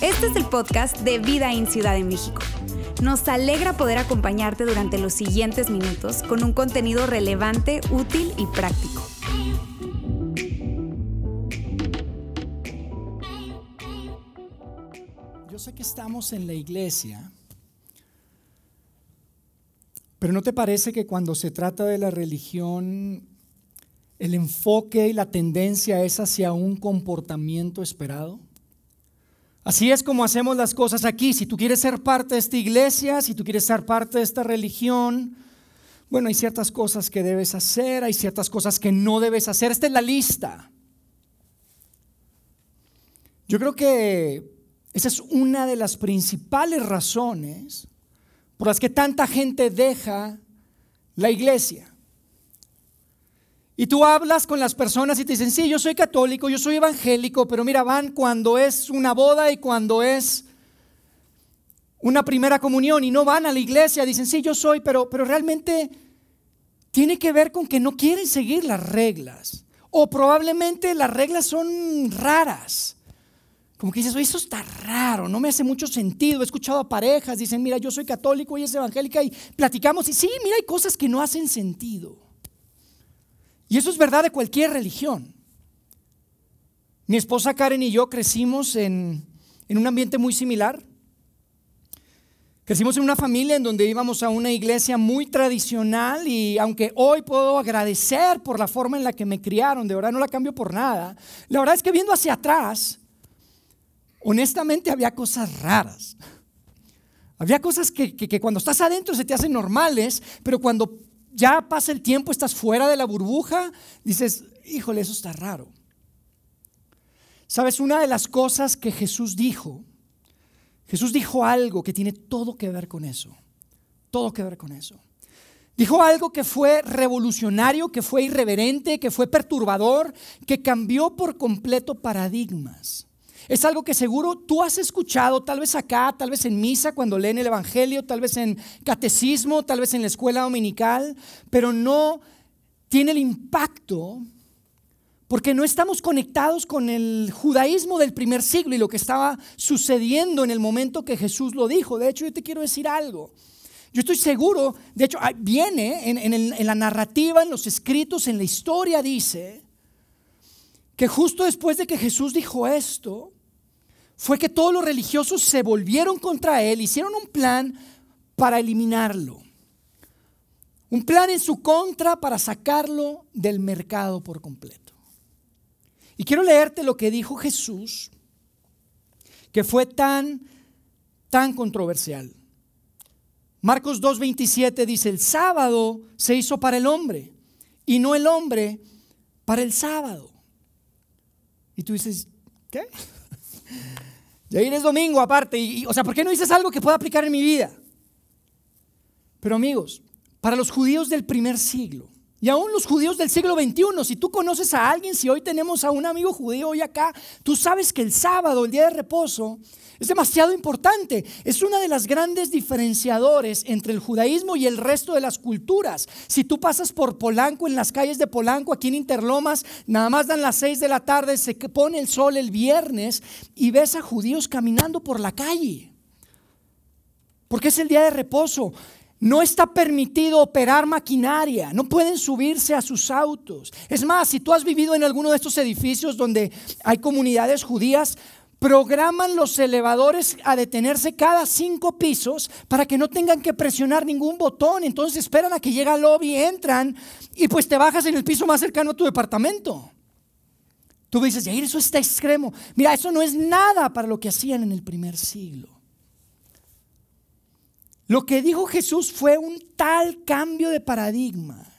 Este es el podcast de Vida en Ciudad de México. Nos alegra poder acompañarte durante los siguientes minutos con un contenido relevante, útil y práctico. Yo sé que estamos en la iglesia, pero ¿no te parece que cuando se trata de la religión, el enfoque y la tendencia es hacia un comportamiento esperado? Así es como hacemos las cosas aquí. Si tú quieres ser parte de esta iglesia, si tú quieres ser parte de esta religión, bueno, hay ciertas cosas que debes hacer, hay ciertas cosas que no debes hacer. Esta es la lista. Yo creo que esa es una de las principales razones por las que tanta gente deja la iglesia. Y tú hablas con las personas y te dicen, sí, yo soy católico, yo soy evangélico, pero mira, van cuando es una boda y cuando es una primera comunión y no van a la iglesia, dicen, sí, yo soy, pero, pero realmente tiene que ver con que no quieren seguir las reglas. O probablemente las reglas son raras. Como que dices, eso está raro, no me hace mucho sentido. He escuchado a parejas, dicen, mira, yo soy católico y es evangélica y platicamos y sí, mira, hay cosas que no hacen sentido. Y eso es verdad de cualquier religión. Mi esposa Karen y yo crecimos en, un ambiente muy similar. Crecimos en una familia en donde íbamos a una iglesia muy tradicional y aunque hoy puedo agradecer por la forma en la que me criaron, de verdad no la cambio por nada, la verdad es que viendo hacia atrás, honestamente había cosas raras. Había cosas que, que, cuando estás adentro se te hacen normales, pero cuando ya pasa el tiempo, estás fuera de la burbuja, dices, híjole, eso está raro. Sabes, una de las cosas que Jesús dijo, Jesús dijo algo que tiene todo que ver con eso, todo que ver con eso. Dijo algo que fue revolucionario, que fue irreverente, que fue perturbador, que cambió por completo paradigmas. Es algo que seguro tú has escuchado, tal vez acá, tal vez en misa cuando leen el Evangelio, tal vez en catecismo, tal vez en la escuela dominical, pero no tiene el impacto porque no estamos conectados con el judaísmo del primer siglo y lo que estaba sucediendo en el momento que Jesús lo dijo. De hecho, yo te quiero decir algo. Yo estoy seguro, de hecho, viene en, en la narrativa, en los escritos, en la historia, dice que justo después de que Jesús dijo esto, fue que todos los religiosos se volvieron contra él, hicieron un plan para eliminarlo. Un plan en su contra para sacarlo del mercado por completo. Y quiero leerte lo que dijo Jesús, que fue tan, tan controversial. Marcos 2.27 dice, el sábado se hizo para el hombre y no el hombre para el sábado. Y tú dices, ¿qué? Yair es domingo aparte. Y, o sea, ¿por qué no dices algo que pueda aplicar en mi vida? Pero amigos, para los judíos del primer siglo, y aún los judíos del siglo XXI, si tú conoces a alguien, si hoy tenemos a un amigo judío hoy acá, tú sabes que el sábado, el día de reposo, es demasiado importante. Es una de las grandes diferenciadores entre el judaísmo y el resto de las culturas. Si tú pasas por Polanco, en las calles de Polanco, aquí en Interlomas, nada más dan las seis de la tarde, se pone el sol el viernes y ves a judíos caminando por la calle. Porque es el día de reposo. No está permitido operar maquinaria, no pueden subirse a sus autos. Es más, si tú has vivido en alguno de estos edificios donde hay comunidades judías, programan los elevadores a detenerse cada cinco pisos para que no tengan que presionar ningún botón. Entonces esperan a que llegue al lobby, entran y pues te bajas en el piso más cercano a tu departamento. Tú dices, Yair, eso está extremo. Mira, eso no es nada para lo que hacían en el primer siglo. Lo que dijo Jesús fue un tal cambio de paradigma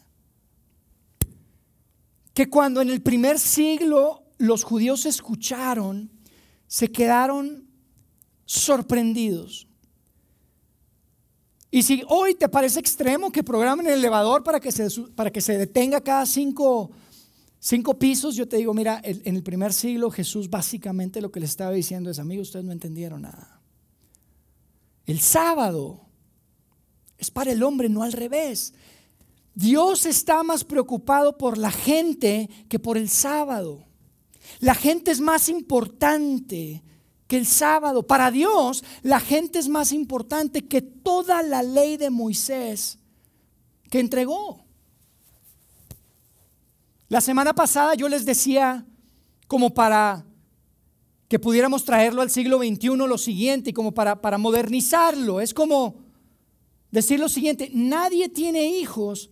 que cuando en el primer siglo los judíos escucharon, se quedaron sorprendidos. Y si hoy te parece extremo que programen el elevador para que se, para que se detenga cada cinco, cinco pisos, yo te digo, mira, en el primer siglo Jesús básicamente lo que le estaba diciendo es, amigos, ustedes no entendieron nada. El sábado es para el hombre, no al revés. Dios está más preocupado por la gente que por el sábado. La gente es más importante que el sábado. Para Dios, la gente es más importante que toda la ley de Moisés que entregó. La semana pasada yo les decía, como para que pudiéramos traerlo al siglo XXI, lo siguiente, y como para, para modernizarlo, es como decir lo siguiente, nadie tiene hijos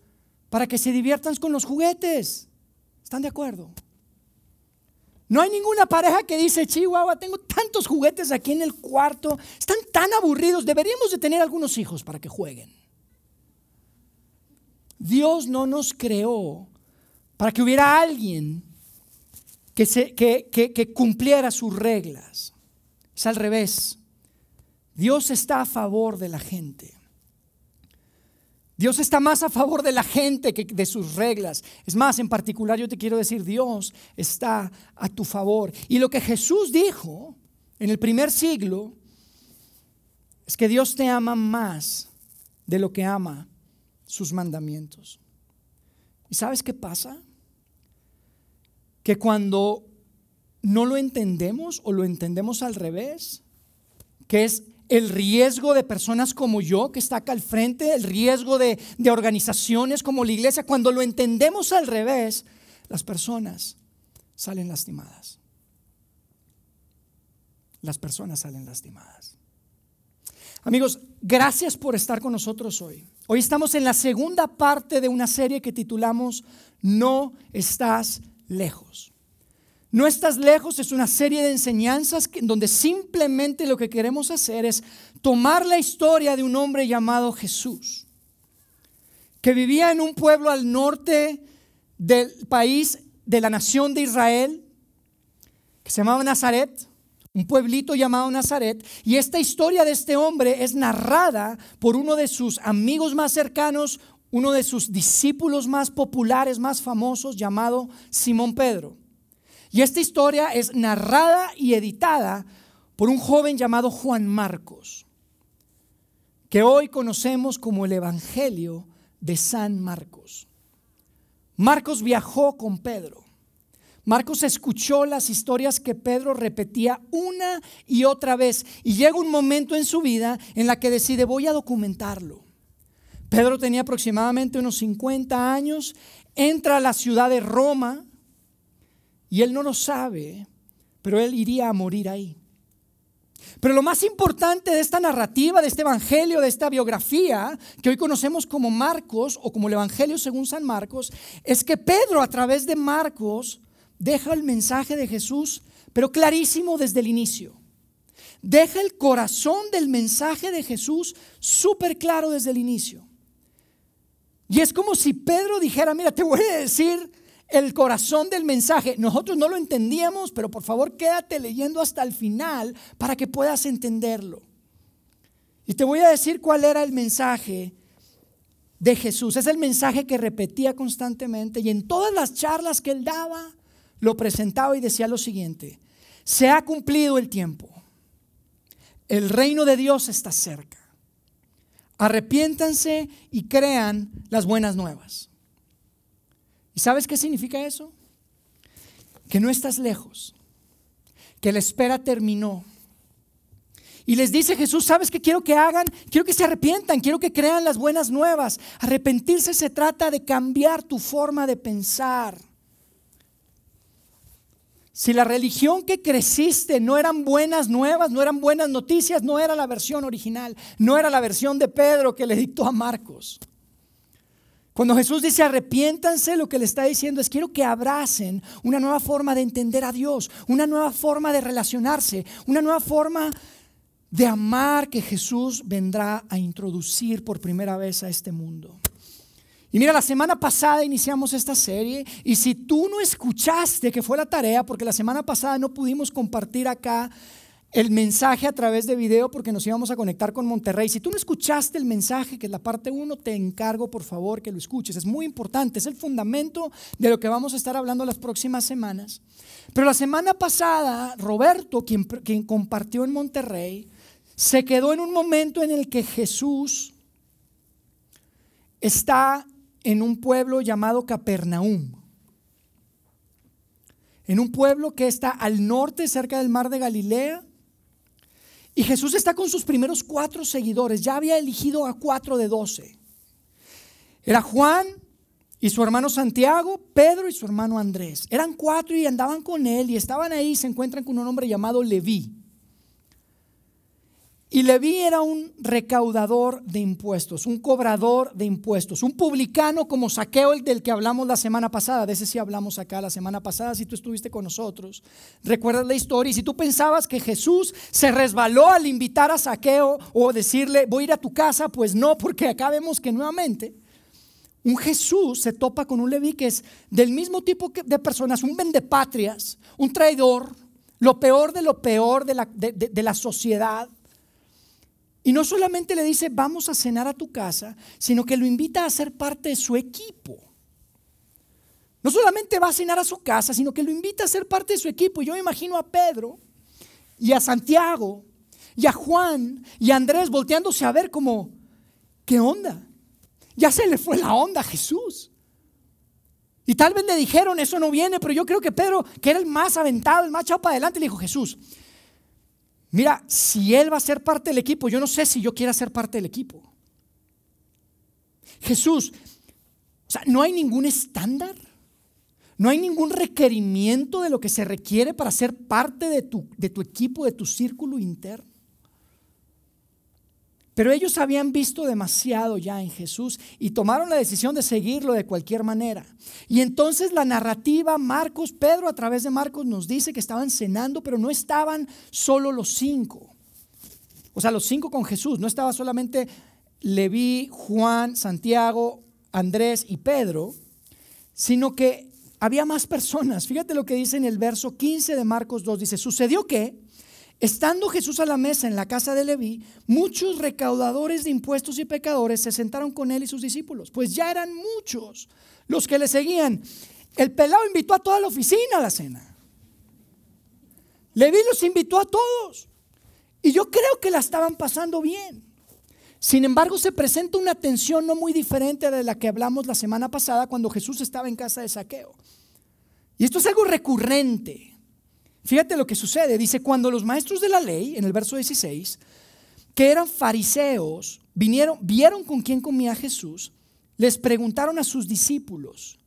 para que se diviertan con los juguetes. ¿Están de acuerdo? No hay ninguna pareja que dice, Chihuahua, tengo tantos juguetes aquí en el cuarto, están tan aburridos, deberíamos de tener algunos hijos para que jueguen. Dios no nos creó para que hubiera alguien que, que cumpliera sus reglas. Es al revés. Dios está a favor de la gente. Dios está más a favor de la gente que de sus reglas. Es más, en particular yo te quiero decir, Dios está a tu favor. Y lo que Jesús dijo en el primer siglo es que Dios te ama más de lo que ama sus mandamientos. ¿Y sabes qué pasa? Que cuando no lo entendemos o lo entendemos al revés, que es el riesgo de personas como yo que está acá al frente, el riesgo de, organizaciones como la iglesia, cuando lo entendemos al revés, las personas salen lastimadas. Las personas salen lastimadas. Amigos, gracias por estar con nosotros hoy. Hoy estamos en la segunda parte de una serie que titulamos No estás lejos. No estás lejos, es una serie de enseñanzas donde simplemente lo que queremos hacer es tomar la historia de un hombre llamado Jesús, que vivía en un pueblo al norte del país de la nación de Israel, que se llamaba Nazaret, un pueblito llamado Nazaret, y esta historia de este hombre es narrada por uno de sus amigos más cercanos, uno de sus discípulos más populares, más famosos, llamado Simón Pedro. Y esta historia es narrada y editada por un joven llamado Juan Marcos, que hoy conocemos como el Evangelio de San Marcos. Marcos viajó con Pedro. Marcos escuchó las historias que Pedro repetía una y otra vez y llega un momento en su vida en la que decide voy a documentarlo. Pedro tenía aproximadamente unos 50 años, entra a la ciudad de Roma, y él no lo sabe, pero él iría a morir ahí. Pero lo más importante de esta narrativa, de este evangelio, de esta biografía, que hoy conocemos como Marcos o como el evangelio según San Marcos, es que Pedro a través de Marcos deja el mensaje de Jesús, pero clarísimo desde el inicio. Deja el corazón del mensaje de Jesús súper claro desde el inicio. Y es como si Pedro dijera, mira, te voy a decir el corazón del mensaje. Nosotros no lo entendíamos, pero por favor quédate leyendo hasta el final para que puedas entenderlo. Y te voy a decir cuál era el mensaje de Jesús. Es el mensaje que repetía constantemente y en todas las charlas que él daba, lo presentaba y decía lo siguiente, se ha cumplido el tiempo. El reino de Dios está cerca. Arrepiéntanse y crean las buenas nuevas. ¿Y sabes qué significa eso? Que no estás lejos, que la espera terminó. Y les dice Jesús, ¿sabes qué quiero que hagan? Quiero que se arrepientan, quiero que crean las buenas nuevas. Arrepentirse se trata de cambiar tu forma de pensar. Si la religión que creciste no eran buenas nuevas, no eran buenas noticias, no era la versión original, no era la versión de Pedro que le dictó a Marcos. Cuando Jesús dice arrepiéntanse, lo que le está diciendo es quiero que abracen una nueva forma de entender a Dios, una nueva forma de relacionarse, una nueva forma de amar que Jesús vendrá a introducir por primera vez a este mundo. Y mira, la semana pasada iniciamos esta serie y si tú no escuchaste, que fue la tarea, porque la semana pasada no pudimos compartir acá el mensaje a través de video porque nos íbamos a conectar con Monterrey. Si tú no escuchaste el mensaje, que es la parte 1, te encargo por favor que lo escuches. Es muy importante, es el fundamento de lo que vamos a estar hablando las próximas semanas. Pero la semana pasada, Roberto, quien, quien compartió en Monterrey, se quedó en un momento en el que Jesús está en un pueblo llamado Capernaum. En un pueblo que está al norte, cerca del mar de Galilea. Y Jesús está con sus primeros cuatro seguidores. Ya había elegido a cuatro de doce. Era Juan y su hermano Santiago, Pedro y su hermano Andrés. Eran cuatro y andaban con él y estaban ahí y se encuentran con un hombre llamado Leví. Y Leví era un recaudador de impuestos, un cobrador de impuestos, un publicano como Saqueo, el del que hablamos la semana pasada. De ese sí hablamos acá la semana pasada, si tú estuviste con nosotros. Recuerdas la historia. Y si tú pensabas que Jesús se resbaló al invitar a Saqueo o decirle, voy a ir a tu casa, pues no, porque acá vemos que nuevamente un Jesús se topa con un Leví que es del mismo tipo de personas, un vendepatrias, un traidor, lo peor de lo peor de la, de la sociedad y no solamente le dice, vamos a cenar a tu casa, sino que lo invita a ser parte de su equipo. No solamente va a cenar a su casa, sino que lo invita a ser parte de su equipo. Y yo me imagino a Pedro y a Santiago y a Juan y a Andrés volteándose a ver como, ¿qué onda? Ya se le fue la onda a Jesús. Y tal vez le dijeron, eso no viene, pero yo creo que Pedro, que era el más aventado, el más echado para adelante, le dijo, Jesús, Mira, si Él va a ser parte del equipo, yo no sé si yo quiera ser parte del equipo. Jesús, o sea, no hay ningún estándar, no hay ningún requerimiento de lo que se requiere para ser parte de tu, de tu equipo, de tu círculo interno. Pero ellos habían visto demasiado ya en Jesús y tomaron la decisión de seguirlo de cualquier manera. Y entonces la narrativa, Marcos, Pedro a través de Marcos nos dice que estaban cenando, pero no estaban solo los cinco. O sea, los cinco con Jesús, no estaba solamente Leví, Juan, Santiago, Andrés y Pedro, sino que había más personas. Fíjate lo que dice en el verso 15 de Marcos 2. Dice, sucedió que Estando Jesús a la mesa en la casa de Leví, muchos recaudadores de impuestos y pecadores se sentaron con él y sus discípulos, pues ya eran muchos los que le seguían. El pelado invitó a toda la oficina a la cena. Leví los invitó a todos. Y yo creo que la estaban pasando bien. Sin embargo, se presenta una tensión no muy diferente de la que hablamos la semana pasada cuando Jesús estaba en casa de saqueo. Y esto es algo recurrente. Fíjate lo que sucede. Dice, cuando los maestros de la ley, en el verso 16, que eran fariseos, vinieron, vieron con quién comía Jesús, les preguntaron a sus discípulos,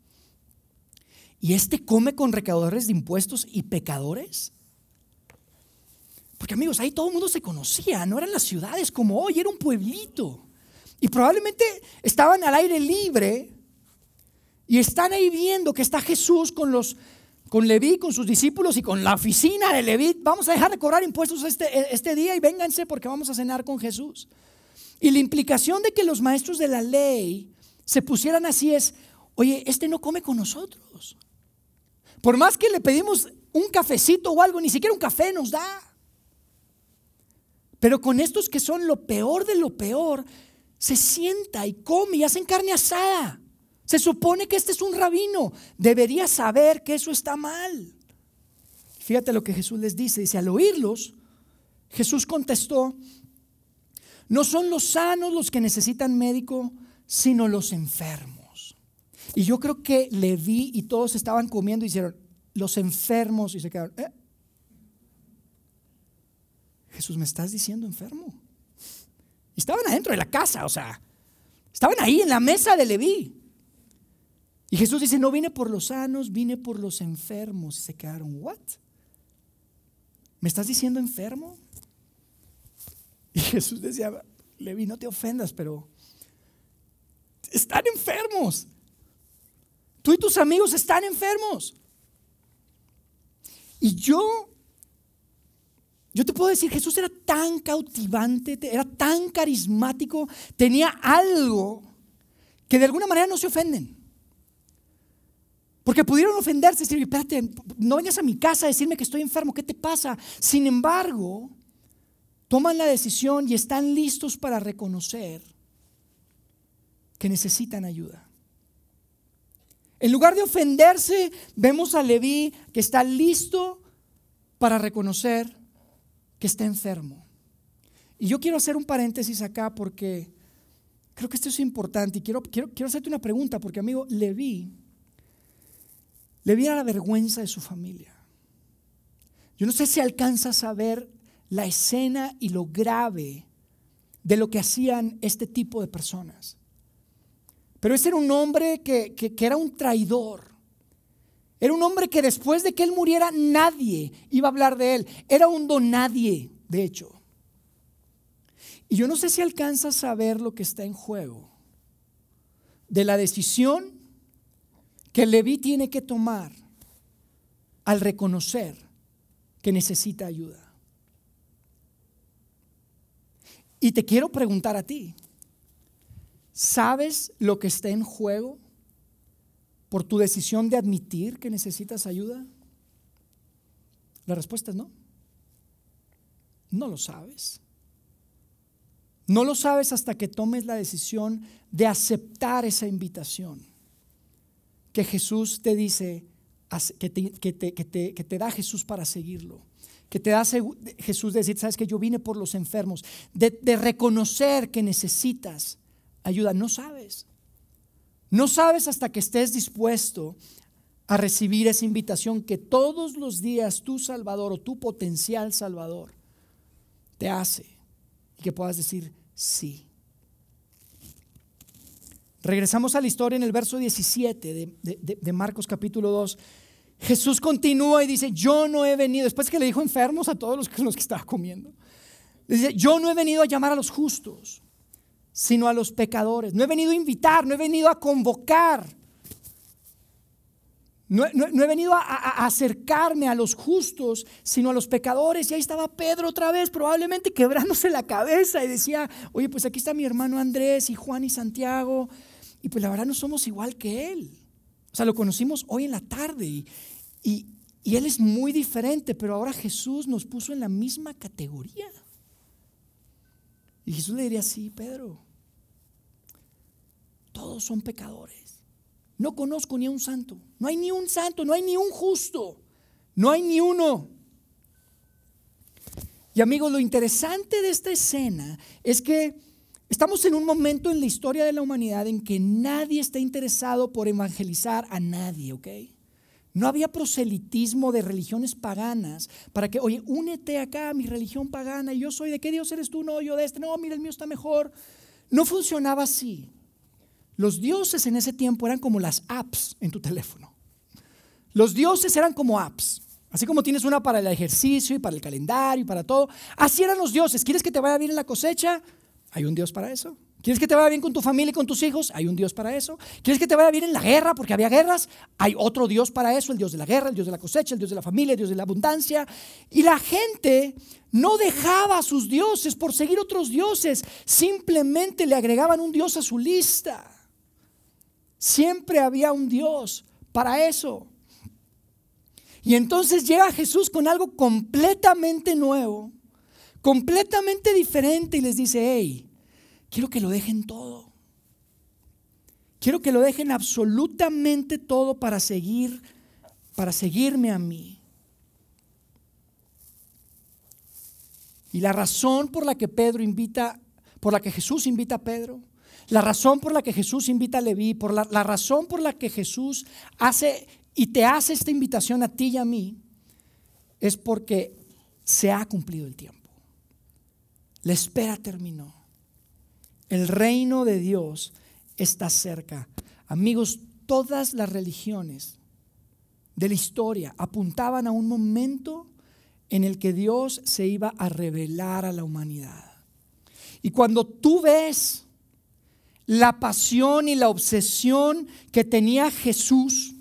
¿y este come con recaudadores de impuestos y pecadores? Porque amigos, ahí todo el mundo se conocía, no eran las ciudades como hoy, era un pueblito. Y probablemente estaban al aire libre y están ahí viendo que está Jesús con los con Leví, con sus discípulos y con la oficina de Leví. Vamos a dejar de cobrar impuestos este, este día y vénganse porque vamos a cenar con Jesús. Y la implicación de que los maestros de la ley se pusieran así es, oye, este no come con nosotros. Por más que le pedimos un cafecito o algo, ni siquiera un café nos da. Pero con estos que son lo peor de lo peor, se sienta y come y hacen carne asada. Se supone que este es un rabino. Debería saber que eso está mal. Fíjate lo que Jesús les dice. Dice, al oírlos, Jesús contestó, no son los sanos los que necesitan médico, sino los enfermos. Y yo creo que le vi y todos estaban comiendo y dijeron, los enfermos, y se quedaron, ¿eh? Jesús, ¿me estás diciendo enfermo? Y estaban adentro de la casa, o sea, estaban ahí en la mesa de Leví. Y Jesús dice, no vine por los sanos, vine por los enfermos. Y se quedaron, ¿what? ¿Me estás diciendo enfermo? Y Jesús decía, Levi, no te ofendas, pero están enfermos. Tú y tus amigos están enfermos. Y yo, yo te puedo decir, Jesús era tan cautivante, era tan carismático, tenía algo que de alguna manera no se ofenden. Porque pudieron ofenderse y decir, espérate, no vengas a mi casa a decirme que estoy enfermo, ¿qué te pasa? Sin embargo, toman la decisión y están listos para reconocer que necesitan ayuda. En lugar de ofenderse, vemos a Leví que está listo para reconocer que está enfermo. Y yo quiero hacer un paréntesis acá porque creo que esto es importante y quiero, quiero, quiero hacerte una pregunta, porque amigo, Leví, Leví era la vergüenza de su familia. Yo no sé si alcanzas a ver la escena y lo grave de lo que hacían este tipo de personas. Pero ese era un hombre que, que, era un traidor. Era un hombre que después de que él muriera nadie iba a hablar de él. Era un don nadie, de hecho. Y yo no sé si alcanzas a ver lo que está en juego de la decisión que Leví tiene que tomar al reconocer que necesita ayuda. Y te quiero preguntar a ti, ¿sabes lo que está en juego por tu decisión de admitir que necesitas ayuda? La respuesta es no. No lo sabes. No lo sabes hasta que tomes la decisión de aceptar esa invitación que Jesús te dice, que te, da Jesús para seguirlo. Que te da Jesús decir, sabes que yo vine por los enfermos. De, de reconocer que necesitas ayuda. No sabes. No sabes hasta que estés dispuesto a recibir esa invitación que todos los días tu Salvador o tu potencial Salvador te hace. Y que puedas decir, sí. Regresamos a la historia en el verso 17 de, Marcos capítulo 2. Jesús continúa y dice, yo no he venido, después que le dijo enfermos a todos los que, los que estaba comiendo, dice, yo no he venido a llamar a los justos, sino a los pecadores. No he venido a invitar, no he venido a convocar no, he venido a, acercarme a los justos, sino a los pecadores. Y ahí estaba Pedro otra vez, probablemente quebrándose la cabeza y decía, oye, pues aquí está mi hermano Andrés y Juan y Santiago. Y pues la verdad no somos igual que él. O sea, lo conocimos hoy en la tarde y, y, él es muy diferente, pero ahora Jesús nos puso en la misma categoría. Y Jesús le diría, sí, Pedro, todos son pecadores. No conozco ni a un santo. No hay ni un santo, no hay ni un justo. No hay ni uno. Y amigos, lo interesante de esta escena es que estamos en un momento en la historia de la humanidad en que nadie está interesado por evangelizar a nadie, ¿ok? No había proselitismo de religiones paganas para que, oye, únete acá a mi religión pagana y yo soy de qué Dios eres tú, no, yo de este, no, mira, el mío está mejor. No funcionaba así. Los dioses en ese tiempo eran como las apps en tu teléfono. Los dioses eran como apps. Así como tienes una para el ejercicio y para el calendario y para todo. Así eran los dioses. ¿Quieres que te vaya bien en la cosecha? Hay un Dios para eso. ¿Quieres que te vaya bien con tu familia y con tus hijos? Hay un Dios para eso. ¿Quieres que te vaya bien en la guerra? Porque había guerras. Hay otro Dios para eso, el Dios de la guerra, el Dios de la cosecha, el Dios de la familia, el Dios de la abundancia. Y la gente no dejaba a sus dioses por seguir otros dioses. Simplemente le agregaban un Dios a su lista. Siempre había un Dios para eso. Y entonces llega Jesús con algo completamente nuevo, completamente diferente y les dice, hey, quiero que lo dejen todo. Quiero que lo dejen absolutamente todo para seguir, para seguirme a mí. Y la razón por la que Pedro invita, por la que Jesús invita a Pedro, la razón por la que Jesús invita a Leví, por la, razón por la que Jesús hace y te hace esta invitación a ti y a mí, es porque se ha cumplido el tiempo. La espera terminó. El reino de Dios está cerca. Amigos, todas las religiones de la historia apuntaban a un momento en el que Dios se iba a revelar a la humanidad. Y cuando tú ves la pasión y la obsesión que tenía Jesús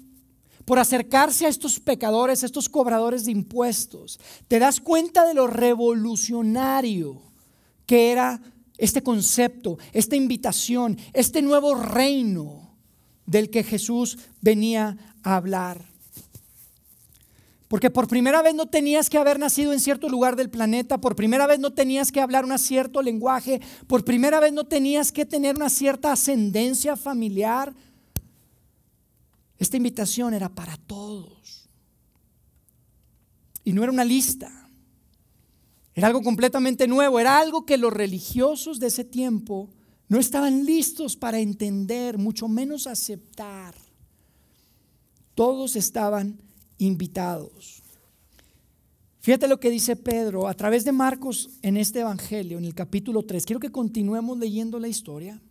por acercarse a estos pecadores, a estos cobradores de impuestos. Te das cuenta de lo revolucionario que era este concepto, esta invitación, este nuevo reino del que Jesús venía a hablar. Porque por primera vez no tenías que haber nacido en cierto lugar del planeta, por primera vez no tenías que hablar un cierto lenguaje, por primera vez no tenías que tener una cierta ascendencia familiar. Esta invitación era para todos. Y no era una lista. Era algo completamente nuevo, era algo que los religiosos de ese tiempo No estaban listos para entender, mucho menos aceptar. Todos estaban invitados. Fíjate lo que dice Pedro a través de Marcos en este Evangelio, en el capítulo 3. Quiero que continuemos leyendo la historia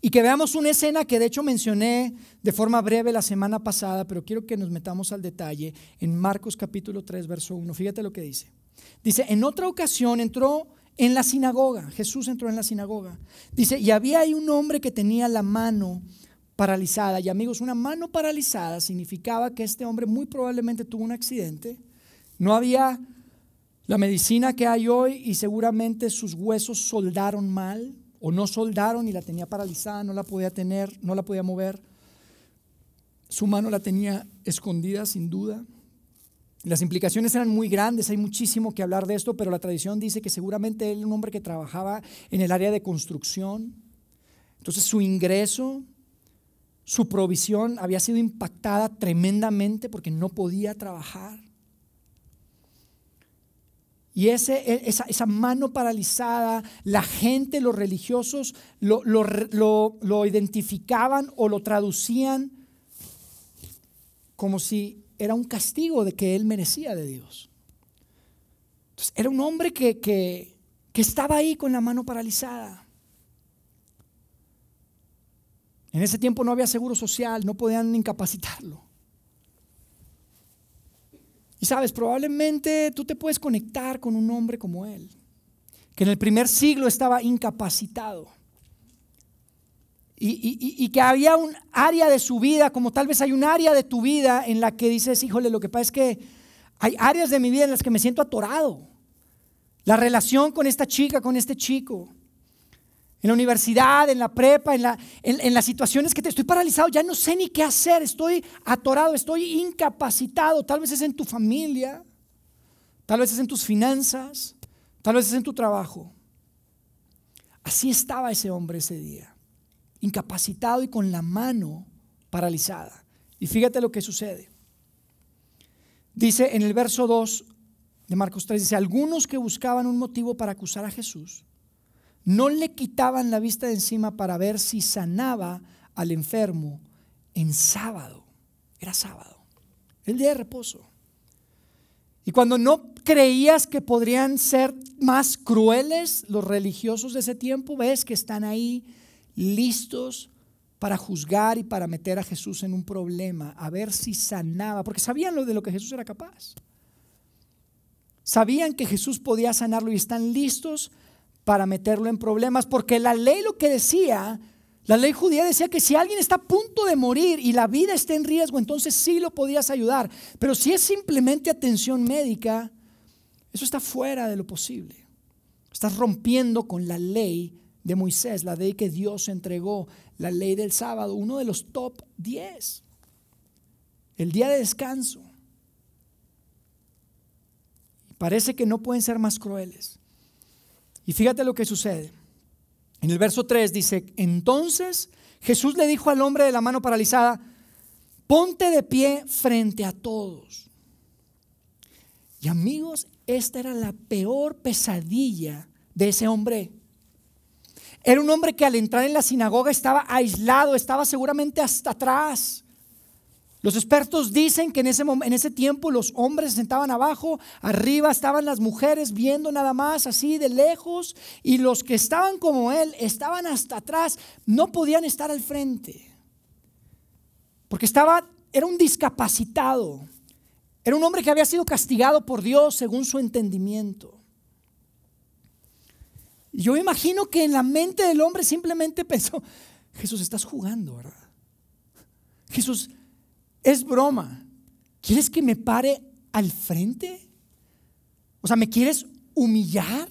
y que veamos una escena que de hecho mencioné de forma breve la semana pasada, pero quiero que nos metamos al detalle en Marcos capítulo 3, verso 1. Fíjate lo que dice. Dice, en otra ocasión entró en la sinagoga, Jesús entró en la sinagoga. Dice, y había ahí un hombre que tenía la mano paralizada. Y amigos, una mano paralizada significaba que este hombre muy probablemente tuvo un accidente. No había la medicina que hay hoy y seguramente sus huesos soldaron mal o no soldaron y la tenía paralizada, no la podía tener, no la podía mover. Su mano la tenía escondida sin duda. Las implicaciones eran muy grandes, hay muchísimo que hablar de esto, pero la tradición dice que seguramente él era un hombre que trabajaba en el área de construcción. Entonces su ingreso, su provisión había sido impactada tremendamente porque no podía trabajar. Y ese, e, esa, mano paralizada, la gente, los religiosos lo, lo identificaban o lo traducían como si era un castigo de que él merecía de Dios. Entonces, era un hombre que, que, estaba ahí con la mano paralizada. En ese tiempo no había seguro social, no podían incapacitarlo. Y sabes, probablemente tú te puedes conectar con un hombre como él, que en el primer siglo estaba incapacitado y, que había un área de su vida, como tal vez hay un área de tu vida en la que dices, híjole, lo que pasa es que hay áreas de mi vida en las que me siento atorado. La relación con esta chica, con este chico. En la universidad, en la prepa, en, la, en, las situaciones que te estoy paralizado, ya no sé ni qué hacer, estoy atorado, estoy incapacitado. Tal vez es en tu familia, tal vez es en tus finanzas, tal vez es en tu trabajo. Así estaba ese hombre ese día incapacitado y con la mano paralizada. Y fíjate lo que sucede. Dice en el verso 2 de Marcos 3, dice, algunos que buscaban un motivo para acusar a Jesús, no le quitaban la vista de encima para ver si sanaba al enfermo en sábado. Era sábado, el día de reposo. Y cuando no creías que podrían ser más crueles los religiosos de ese tiempo, ves que están ahí listos para juzgar y para meter a Jesús en un problema, a ver si sanaba, porque sabían lo de lo que Jesús era capaz. Sabían que Jesús podía sanarlo y están listos para meterlo en problemas, porque la ley lo que decía, la ley judía decía que si alguien está a punto de morir y la vida está en riesgo, entonces sí lo podías ayudar, pero si es simplemente atención médica, eso está fuera de lo posible. Estás rompiendo con la ley de Moisés, la ley que Dios entregó, la ley del sábado, uno de los top 10. El día de descanso. Parece que no pueden ser más crueles. Y fíjate lo que sucede. En el verso 3 dice, entonces Jesús le dijo al hombre de la mano paralizada, ponte de pie frente a todos. Y amigos, esta era la peor pesadilla de ese hombre. Era un hombre que al entrar en la sinagoga estaba aislado, estaba seguramente hasta atrás. Los expertos dicen que en ese, en ese tiempo los hombres se sentaban abajo, arriba estaban las mujeres viendo nada más así de lejos y los que estaban como él estaban hasta atrás, no podían estar al frente. Porque estaba, era un discapacitado, era un hombre que había sido castigado por Dios según su entendimiento. Yo imagino que en la mente del hombre simplemente pensó, Jesús, estás jugando, ¿verdad? Jesús, es broma. ¿Quieres que me pare al frente? O sea, ¿me quieres humillar?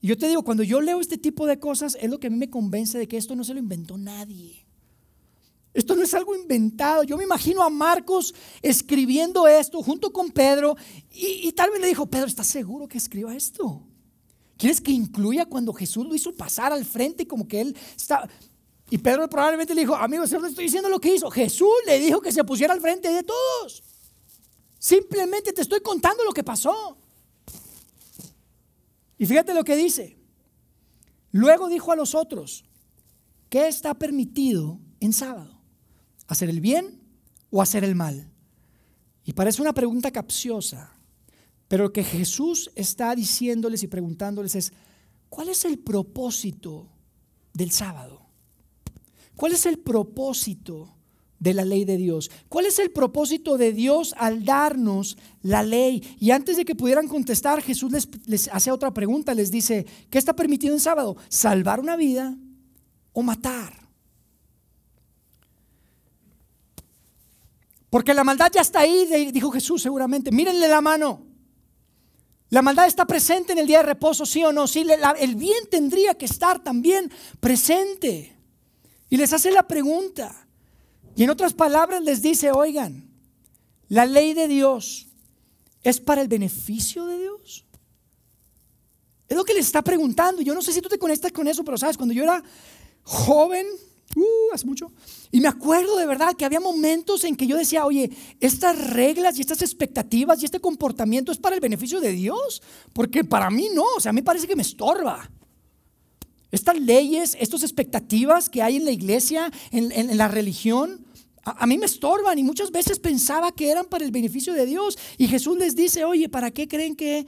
Y yo te digo, cuando yo leo este tipo de cosas, es lo que a mí me convence de que esto no se lo inventó nadie. Esto no es algo inventado. Yo me imagino a Marcos escribiendo esto junto con Pedro y, y tal vez le dijo, Pedro, ¿estás seguro que escriba esto? ¿Quieres que incluya cuando Jesús lo hizo pasar al frente como que él está... Y Pedro probablemente le dijo, amigo, yo estoy diciendo lo que hizo. Jesús le dijo que se pusiera al frente de todos. Simplemente te estoy contando lo que pasó. Y fíjate lo que dice. Luego dijo a los otros, ¿qué está permitido en sábado? ¿Hacer el bien o hacer el mal? Y parece una pregunta capciosa, pero lo que Jesús está diciéndoles y preguntándoles es, ¿cuál es el propósito del sábado? ¿Cuál es el propósito de la ley de Dios? ¿Cuál es el propósito de Dios al darnos la ley? Y antes de que pudieran contestar, Jesús les, hace otra pregunta, les dice, ¿qué está permitido en sábado? ¿Salvar una vida o matar? Porque la maldad ya está ahí, dijo Jesús seguramente. Mírenle la mano. La maldad está presente en el día de reposo, sí o no. Sí, el bien tendría que estar también presente. Y les hace la pregunta. Y en otras palabras les dice, oigan, la ley de Dios es para el beneficio de Dios. Es lo que les está preguntando. Yo no sé si tú te conectas con eso, pero sabes, cuando yo era joven, uh, hace mucho, y me acuerdo de verdad que había momentos en que yo decía, oye, estas reglas y estas expectativas y este comportamiento es para el beneficio de Dios, porque para mí no, o sea, a mí parece que me estorba. Estas leyes, estas expectativas que hay en la iglesia, en, la religión, a, mí me estorban y muchas veces pensaba que eran para el beneficio de Dios. Y Jesús les dice, oye, ¿para qué creen que,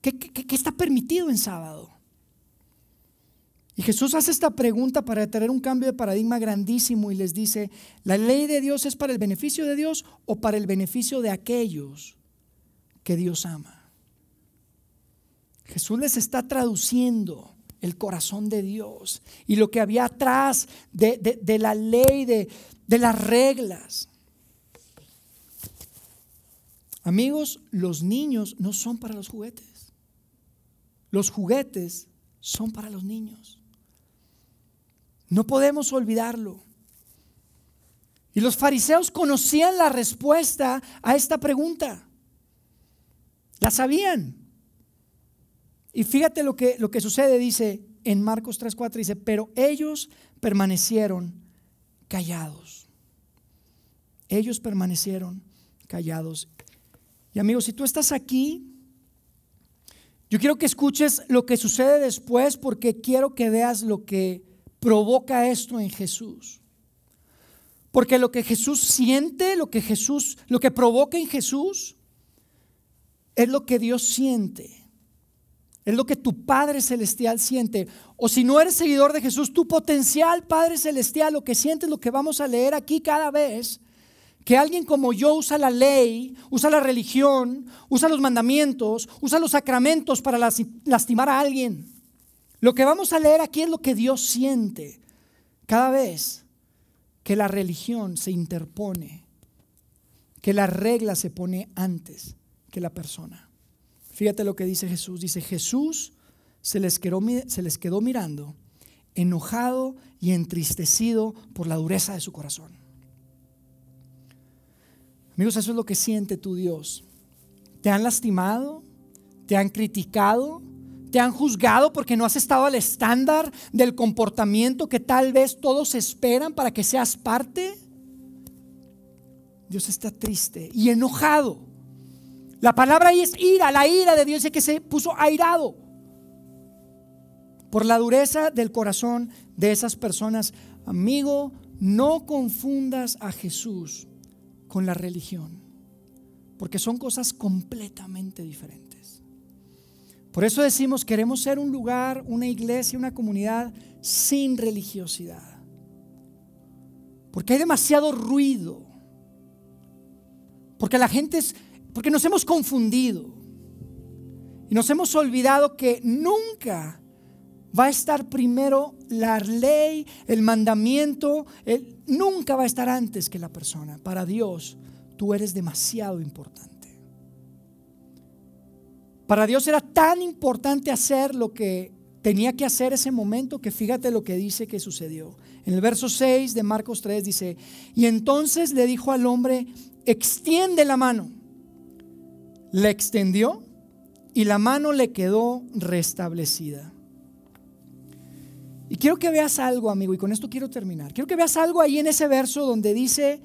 que está permitido en sábado? Y Jesús hace esta pregunta para tener un cambio de paradigma grandísimo y les dice, ¿la ley de Dios es para el beneficio de Dios o para el beneficio de aquellos que Dios ama? Jesús les está traduciendo el corazón de Dios y lo que había atrás de, la ley, de, de las reglas. Amigos, los niños no son para los juguetes. Los juguetes son para los niños. No podemos olvidarlo. Y los fariseos conocían la respuesta a esta pregunta. La sabían. Y fíjate lo que, lo que sucede, dice en Marcos 3:4, dice, pero ellos permanecieron callados. Ellos permanecieron callados. Y amigos, si tú estás aquí, yo quiero que escuches lo que sucede después porque quiero que veas lo que provoca esto en Jesús. Porque lo que Jesús siente, lo que Jesús, lo que provoca en Jesús, es lo que Dios siente. Es lo que tu Padre Celestial siente. O si no eres seguidor de Jesús, tu potencial Padre Celestial, lo que sientes, lo que vamos a leer aquí cada vez, que alguien como yo usa la ley, usa la religión, usa los mandamientos, usa los sacramentos para lastimar a alguien. Lo que vamos a leer aquí es lo que Dios siente cada vez que la religión se interpone, que la regla se pone antes que la persona. Fíjate lo que dice Jesús. Dice, Jesús se les quedó, se les quedó mirando, enojado y entristecido por la dureza de su corazón. Amigos, eso es lo que siente tu Dios. ¿Te han lastimado? ¿Te han criticado? ¿Te han juzgado porque no has estado al estándar del comportamiento que tal vez todos esperan para que seas parte? Dios está triste y enojado la palabra ahí es ira, la ira de Dios es que se puso airado por la dureza del corazón de esas personas. Amigo, no confundas a Jesús con la religión, porque son cosas completamente diferentes. Por eso decimos, queremos ser un lugar, una iglesia, una comunidad sin religiosidad. Porque hay demasiado ruido. Porque la gente es porque nos hemos confundido y nos hemos olvidado que nunca va a estar primero la ley, el mandamiento, nunca va a estar antes que la persona. Para Dios, tú eres demasiado importante. Para Dios era tan importante hacer lo que tenía que hacer ese momento que fíjate lo que dice que sucedió. En el verso 6 de Marcos 3 dice, y entonces le dijo al hombre, extiende la mano le extendió y la mano le quedó restablecida. Y quiero que veas algo, amigo, y con esto quiero terminar. Quiero que veas algo ahí en ese verso donde dice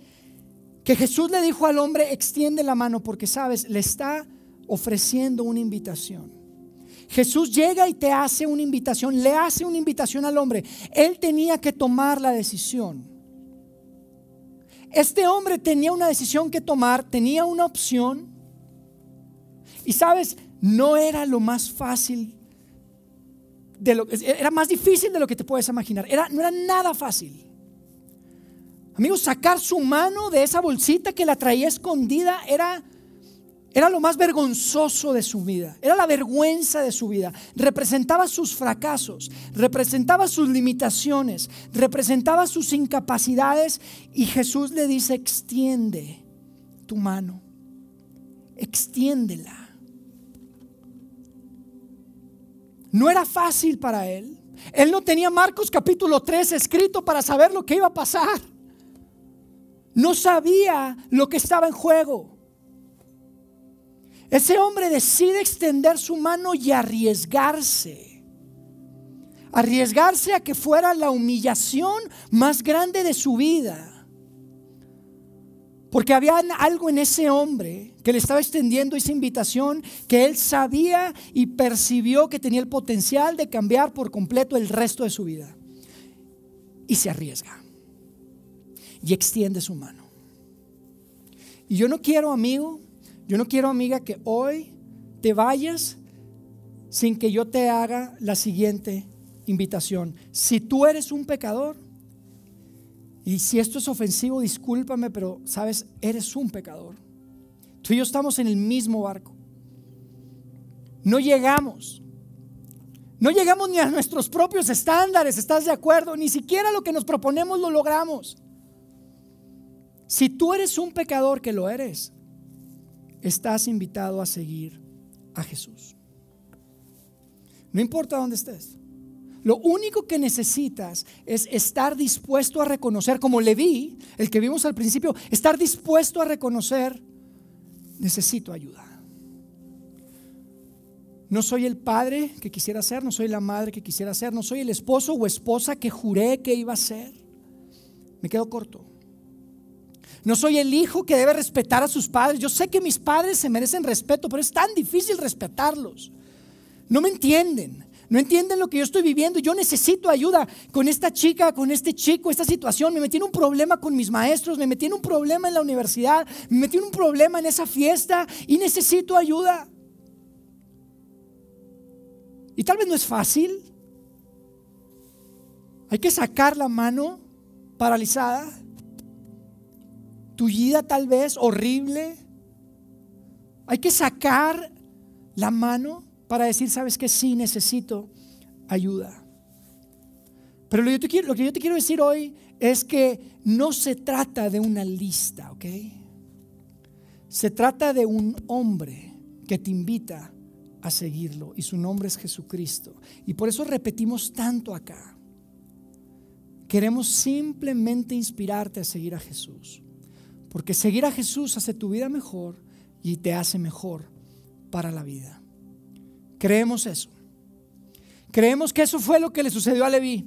que Jesús le dijo al hombre, extiende la mano, porque sabes, le está ofreciendo una invitación. Jesús llega y te hace una invitación, le hace una invitación al hombre. Él tenía que tomar la decisión. Este hombre tenía una decisión que tomar, tenía una opción. Y sabes, no era lo más fácil, de lo, era más difícil de lo que te puedes imaginar. Era, no era nada fácil. Amigos, sacar su mano de esa bolsita que la traía escondida era era lo más vergonzoso de su vida, era la vergüenza de su vida. Representaba sus fracasos, representaba sus limitaciones, representaba sus incapacidades y Jesús le dice, extiende tu mano, extiéndela. No era fácil para él. Él no tenía Marcos capítulo 3 escrito para saber lo que iba a pasar. No sabía lo que estaba en juego. Ese hombre decide extender su mano y arriesgarse. Arriesgarse a que fuera la humillación más grande de su vida. Porque había algo en ese hombre que le estaba extendiendo esa invitación que él sabía y percibió que tenía el potencial de cambiar por completo el resto de su vida. Y se arriesga. Y extiende su mano. Y yo no quiero, amigo, yo no quiero, amiga, que hoy te vayas sin que yo te haga la siguiente invitación. Si tú eres un pecador, y si esto es ofensivo, discúlpame, pero sabes, eres un pecador. Tú y yo estamos en el mismo barco. No llegamos. No llegamos ni a nuestros propios estándares, ¿estás de acuerdo? Ni siquiera lo que nos proponemos lo logramos. Si tú eres un pecador, que lo eres, estás invitado a seguir a Jesús. No importa dónde estés. Lo único que necesitas es estar dispuesto a reconocer, como le vi, el que vimos al principio, estar dispuesto a reconocer, necesito ayuda. No soy el padre que quisiera ser, no soy la madre que quisiera ser, no soy el esposo o esposa que juré que iba a ser. Me quedo corto. No soy el hijo que debe respetar a sus padres. Yo sé que mis padres se merecen respeto, pero es tan difícil respetarlos. No me entienden. No entienden lo que yo estoy viviendo. Yo necesito ayuda con esta chica, con este chico, esta situación. Me metí en un problema con mis maestros, me metí en un problema en la universidad, me metí en un problema en esa fiesta y necesito ayuda. Y tal vez no es fácil. Hay que sacar la mano paralizada tullida tal vez, horrible. Hay que sacar la mano para decir, sabes que sí, necesito ayuda. Pero lo, que yo te quiero decir hoy es que no se trata de una lista, ¿ok? Se trata de un hombre que te invita a seguirlo y su nombre es Jesucristo. Y por eso repetimos tanto acá. Queremos simplemente inspirarte a seguir a Jesús. Porque seguir a Jesús hace tu vida mejor y te hace mejor para la vida. Creemos eso. Creemos que eso fue lo que le sucedió a Leví.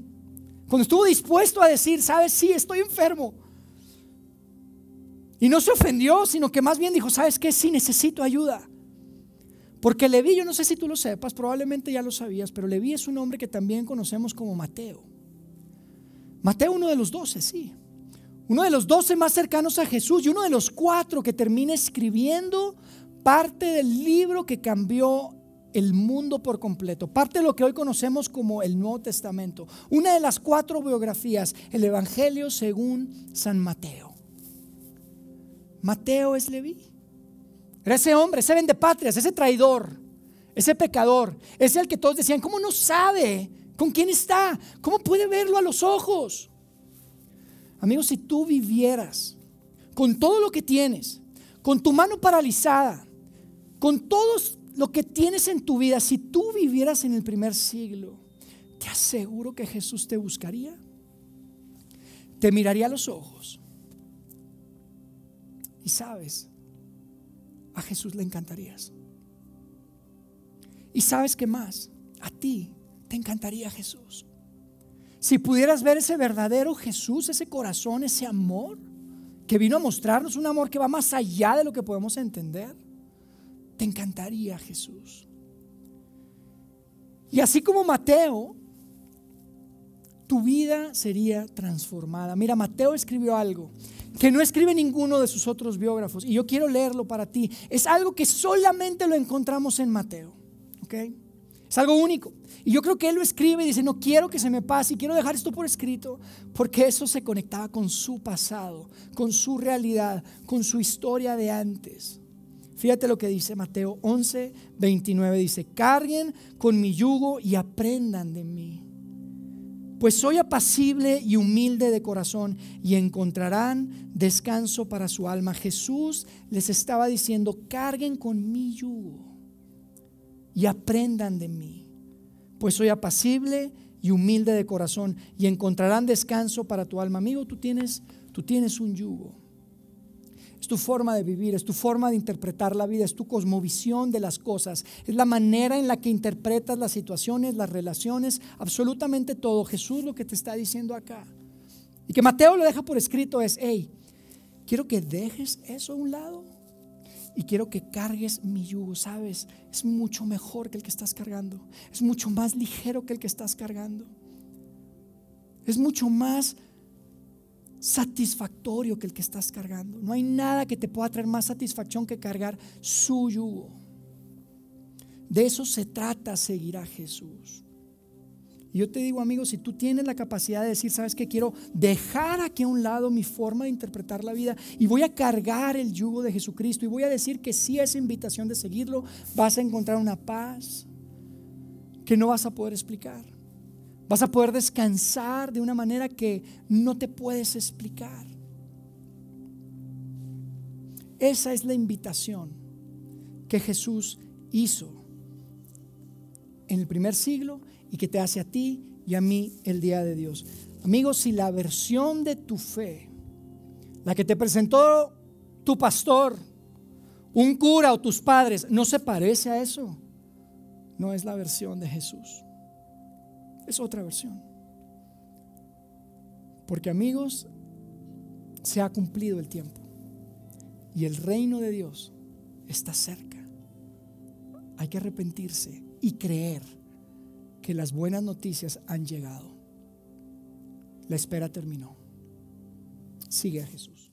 Cuando estuvo dispuesto a decir, sabes, sí, estoy enfermo. Y no se ofendió, sino que más bien dijo, sabes qué, sí, necesito ayuda. Porque Leví, yo no sé si tú lo sepas, probablemente ya lo sabías, pero Leví es un hombre que también conocemos como Mateo. Mateo uno de los doce, sí uno de los doce más cercanos a Jesús y uno de los cuatro que termina escribiendo parte del libro que cambió el mundo por completo, parte de lo que hoy conocemos como el Nuevo Testamento, una de las cuatro biografías, el Evangelio según San Mateo. Mateo es Leví. Era ese hombre, ese patrias, ese traidor, ese pecador, ese el que todos decían, ¿cómo no sabe con quién está? ¿Cómo puede verlo a los ojos? Amigos, si tú vivieras con todo lo que tienes, con tu mano paralizada, con todo lo que tienes en tu vida, si tú vivieras en el primer siglo, te aseguro que Jesús te buscaría, te miraría a los ojos. Y sabes, a Jesús le encantarías. Y sabes qué más, a ti te encantaría Jesús. Si pudieras ver ese verdadero Jesús, ese corazón, ese amor que vino a mostrarnos, un amor que va más allá de lo que podemos entender, te encantaría Jesús. Y así como Mateo, tu vida sería transformada. Mira, Mateo escribió algo que no escribe ninguno de sus otros biógrafos. Y yo quiero leerlo para ti. Es algo que solamente lo encontramos en Mateo. ¿ok? Es algo único. Y yo creo que él lo escribe y dice, no quiero que se me pase y quiero dejar esto por escrito, porque eso se conectaba con su pasado, con su realidad, con su historia de antes. Fíjate lo que dice Mateo 11, 29, dice, carguen con mi yugo y aprendan de mí pues soy apacible y humilde de corazón y encontrarán descanso para su alma. Jesús les estaba diciendo, carguen con mi yugo y aprendan de mí, pues soy apacible y humilde de corazón y encontrarán descanso para tu alma. Amigo, tú tienes, tú tienes un yugo es tu forma de vivir, es tu forma de interpretar la vida, es tu cosmovisión de las cosas, es la manera en la que interpretas las situaciones, las relaciones, absolutamente todo. Jesús lo que te está diciendo acá. Y que Mateo lo deja por escrito es, hey, quiero que dejes eso a un lado y quiero que cargues mi yugo, ¿sabes? Es mucho mejor que el que estás cargando, es mucho más ligero que el que estás cargando, es mucho más satisfactorio que el que estás cargando. No hay nada que te pueda traer más satisfacción que cargar su yugo. De eso se trata seguir a Jesús. Y yo te digo, amigo, si tú tienes la capacidad de decir, sabes que quiero dejar aquí a un lado mi forma de interpretar la vida y voy a cargar el yugo de Jesucristo y voy a decir que si esa invitación de seguirlo, vas a encontrar una paz que no vas a poder explicar. Vas a poder descansar de una manera que no te puedes explicar. Esa es la invitación que Jesús hizo en el primer siglo y que te hace a ti y a mí el día de Dios. Amigos, si la versión de tu fe, la que te presentó tu pastor, un cura o tus padres, no se parece a eso, no es la versión de Jesús es otra versión. Porque amigos, se ha cumplido el tiempo y el reino de Dios está cerca. Hay que arrepentirse y creer que las buenas noticias han llegado. La espera terminó. Sigue a Jesús.